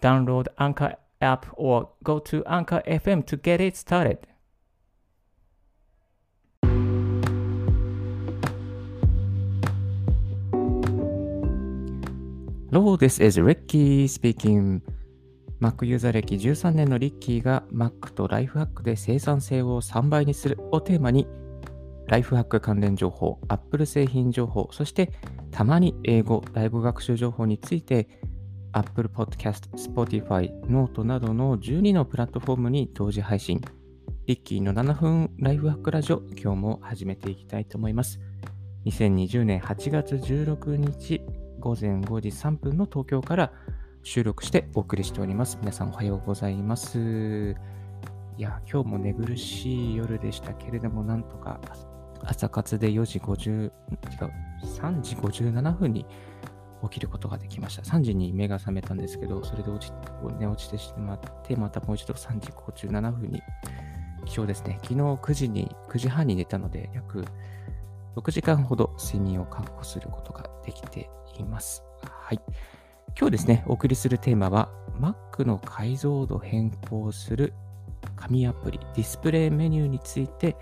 Download Anchor app or go to Anchor FM to get it started. Hello, this is Ricky speaking. Mac ユーザー歴13年のリッキーが Mac とライフハックで生産性を3倍にするをテーマにライフハック関連情報、Apple 製品情報、そしてたまに英語、外語学習情報について Apple Podcast、Spotify、Note などの12のプラットフォームに同時配信。リッキーの7分ライフハックラジオ、今日も始めていきたいと思います。2020年8月16日午前5時3分の東京から収録してお送りしております。皆さんおはようございます。いや、今日も寝苦しい夜でしたけれども、なんとか朝活で4時50、違う、3時57分に起きることができました。3時に目が覚めたんですけど、それで落ち寝落ちてしまって、またもう一度3時57分に起床ですね。昨日9時に、9時半に寝たので、約6時間ほど睡眠を確保することができています。はい。今日ですね、お送りするテーマは、Mac の解像度変更する紙アプリ、ディスプレイメニューについて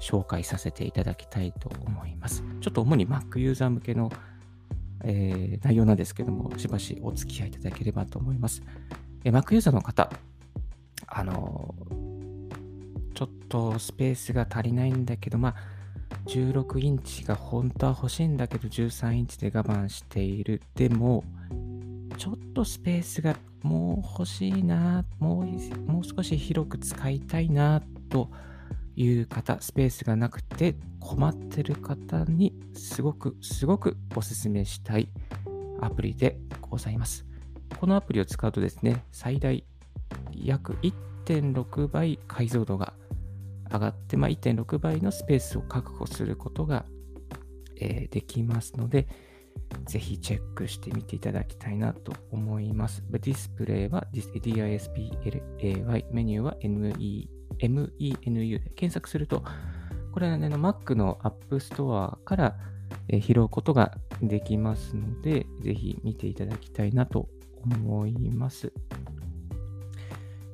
紹介させていただきたいと思います。ちょっと主に Mac ユーザー向けの、えー、内容なんですけども、しばしお付き合いいただければと思います。えー、Mac ユーザーの方、あのー、ちょっとスペースが足りないんだけど、まあ、16インチが本当は欲しいんだけど、13インチで我慢している。でも、ちょっとスペースがもう欲しいな、もうもう少し広く使いたいなという方、スペースがなくて困ってる方にすごくすごくおすすめしたいアプリでございます。このアプリを使うとですね、最大約1.6倍解像度が上がって、まあ、1.6倍のスペースを確保することが、えー、できますので、ぜひチェックしてみていただきたいなと思います。ディスプレイは DISPLAY、メニューは NE MENU で検索すると、これはね、Mac の App Store から拾うことができますので、ぜひ見ていただきたいなと思います。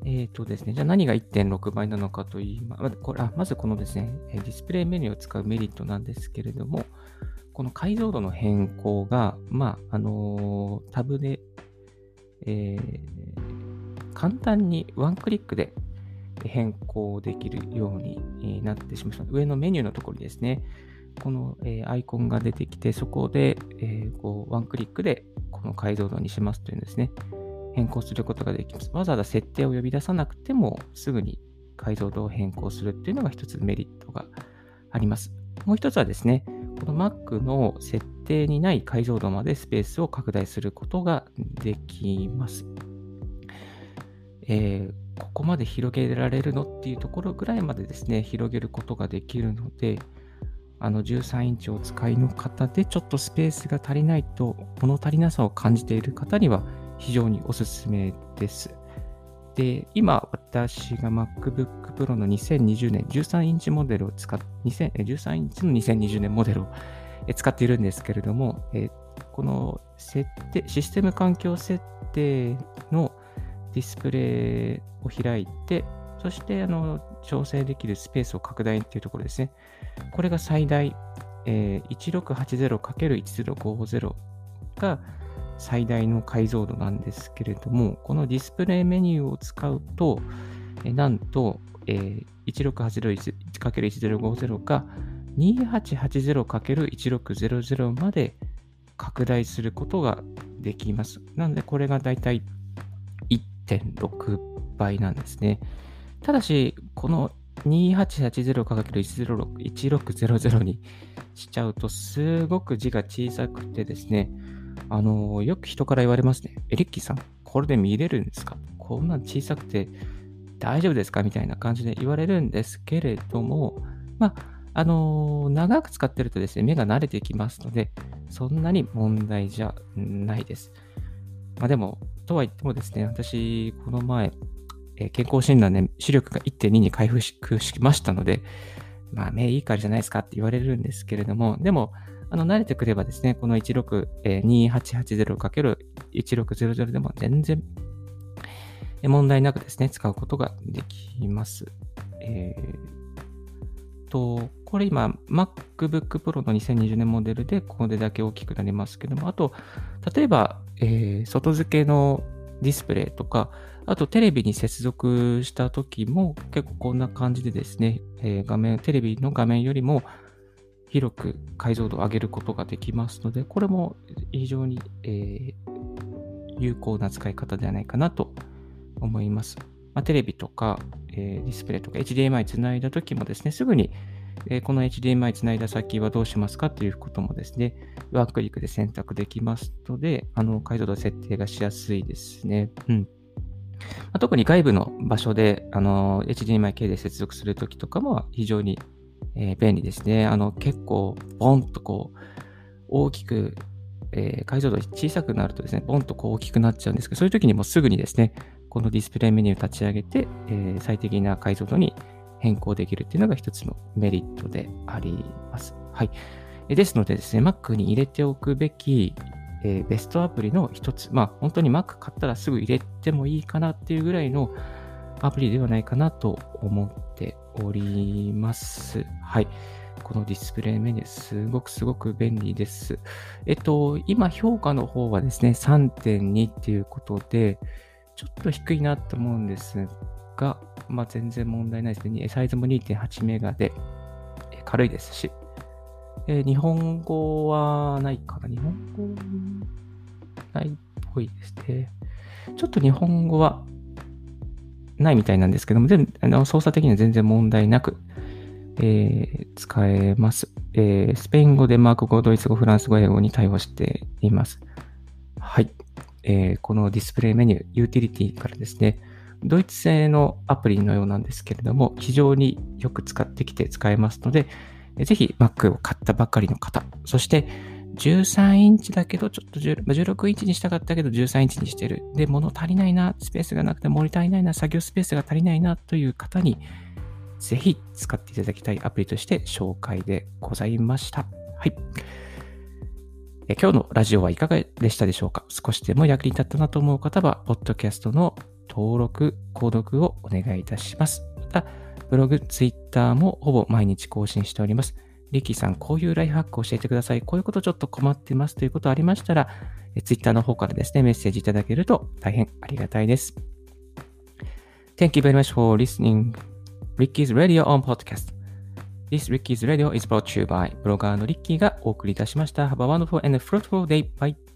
えっ、ー、とですね、じゃあ何が1.6倍なのかといいまこれあまずこのですね、ディスプレイメニューを使うメリットなんですけれども、この解像度の変更が、まあ、あのー、タブで、えー、簡単にワンクリックで変更できるようになってしまいました。上のメニューのところにですね、この、えアイコンが出てきて、そこで、えこうワンクリックでこの解像度にしますというんですね、変更することができます。わざわざ設定を呼び出さなくても、すぐに解像度を変更するっていうのが一つメリットがあります。もう一つはですね、この Mac の設定にない解像度までスペースを拡大することができます。えー、ここまで広げられるのっていうところぐらいまでですね、広げることができるので、あの13インチを使いの方でちょっとスペースが足りないと物足りなさを感じている方には非常におすすめです。で、今私が MacBook Pro の2020年13インチモデルを使っ、13インチの2020年モデルを使っているんですけれども、この設定、システム環境設定のディスプレイを開いて、そしてあの調整できるスペースを拡大っていうところですね。これが最大、えー、1680×1050 が最大の解像度なんですけれども、このディスプレイメニューを使うと、えー、なんと、えー、1680×1050 が 2880×1600 まで拡大することができます。なので、これがだいたい1.6倍なんですね。ただし、この 2880×1600 にしちゃうと、すごく字が小さくてですね、あのよく人から言われますね。エリッキーさん、これで見れるんですか？こんな小さくて大丈夫ですか？みたいな感じで言われるんですけれども、まあ、あの、長く使ってるとですね、目が慣れてきますので、そんなに問題じゃないです。まあでも、とは言ってもですね、私、この前、えー、健康診断で視力が1.2に回復しましたので、まあ目いいからじゃないですかって言われるんですけれども、でも、あの、慣れてくればですね、この 162880×1600 でも全然問題なくですね、使うことができます。えー、と、これ今、MacBook Pro の2020年モデルでこれだけ大きくなりますけども、あと、例えば、えー、外付けのディスプレイとか、あとテレビに接続した時も結構こんな感じでですね、えー、画面、テレビの画面よりも広く解像度を上げることができますので、これも非常に、えー、有効な使い方ではないかなと思います。まあ、テレビとか、えー、ディスプレイとか HDMI つないだ時もですね、すぐに、え、この HDMI つないだ先はどうしますかということもですね、ワークリックで選択できますので、あの解像度設定がしやすいですね。うん。ま、特に外部の場所で、あの、HDMI 系で接続するときとかも非常に、えー、便利ですね。あの、結構、ボンとこう、大きく、えー、解像度小さくなるとですね、ボンとこう大きくなっちゃうんですけど、そういう時にもすぐにですね、このディスプレイメニュー立ち上げて、えー、最適な解像度に変更できるっていうのが一つのメリットであります。はい。ですのでですね、Mac に入れておくべき、えー、ベストアプリの一つ、まあ本当に Mac 買ったらすぐ入れてもいいかなっていうぐらいのアプリではないかなと思っております。はい。このディスプレイメニュー、すごくすごく便利です。えっと、今評価の方はですね、3.2っていうことで、ちょっと低いなと思うんですが、まあ、全然問題ないですね。サイズも2.8メガで軽いですし、え、日本語はないかな日本語ないっぽいですね。ちょっと日本語はないみたいなんですけども、全あの操作的には全然問題なく、えー、使えます、えー。スペイン語、デンマーク語、ドイツ語、フランス語、英語に対応しています。はい。えー、このディスプレイメニュー、ユーティリティからですね、ドイツ製のアプリのようなんですけれども、非常によく使ってきて使えますので、ぜひ Mac を買ったばかりの方、そして13インチだけど、ちょっと16インチにしたかったけど13インチにしてる。で、物足りないな、スペースがなくて物足りないな、作業スペースが足りないなという方に、ぜひ使っていただきたいアプリとして紹介でございました。はい。今日のラジオはいかがでしたでしょうか？少しでも役に立ったなと思う方は、ポッドキャストの登録、購読をお願いいたします。また、ブログ、ツイッターもほぼ毎日更新しております。リッキーさん、こういうライフハックを教えてください。こういうことちょっと困ってますということありましたら、ツイッターの方からですね、メッセージいただけると大変ありがたいです。Thank you very much for listening Ricky's Radio on Podcast. This Ricky's Radio is brought to you by ブロガーのリッキーがお送りいたしました。Have a wonderful and fruitful day. Bye.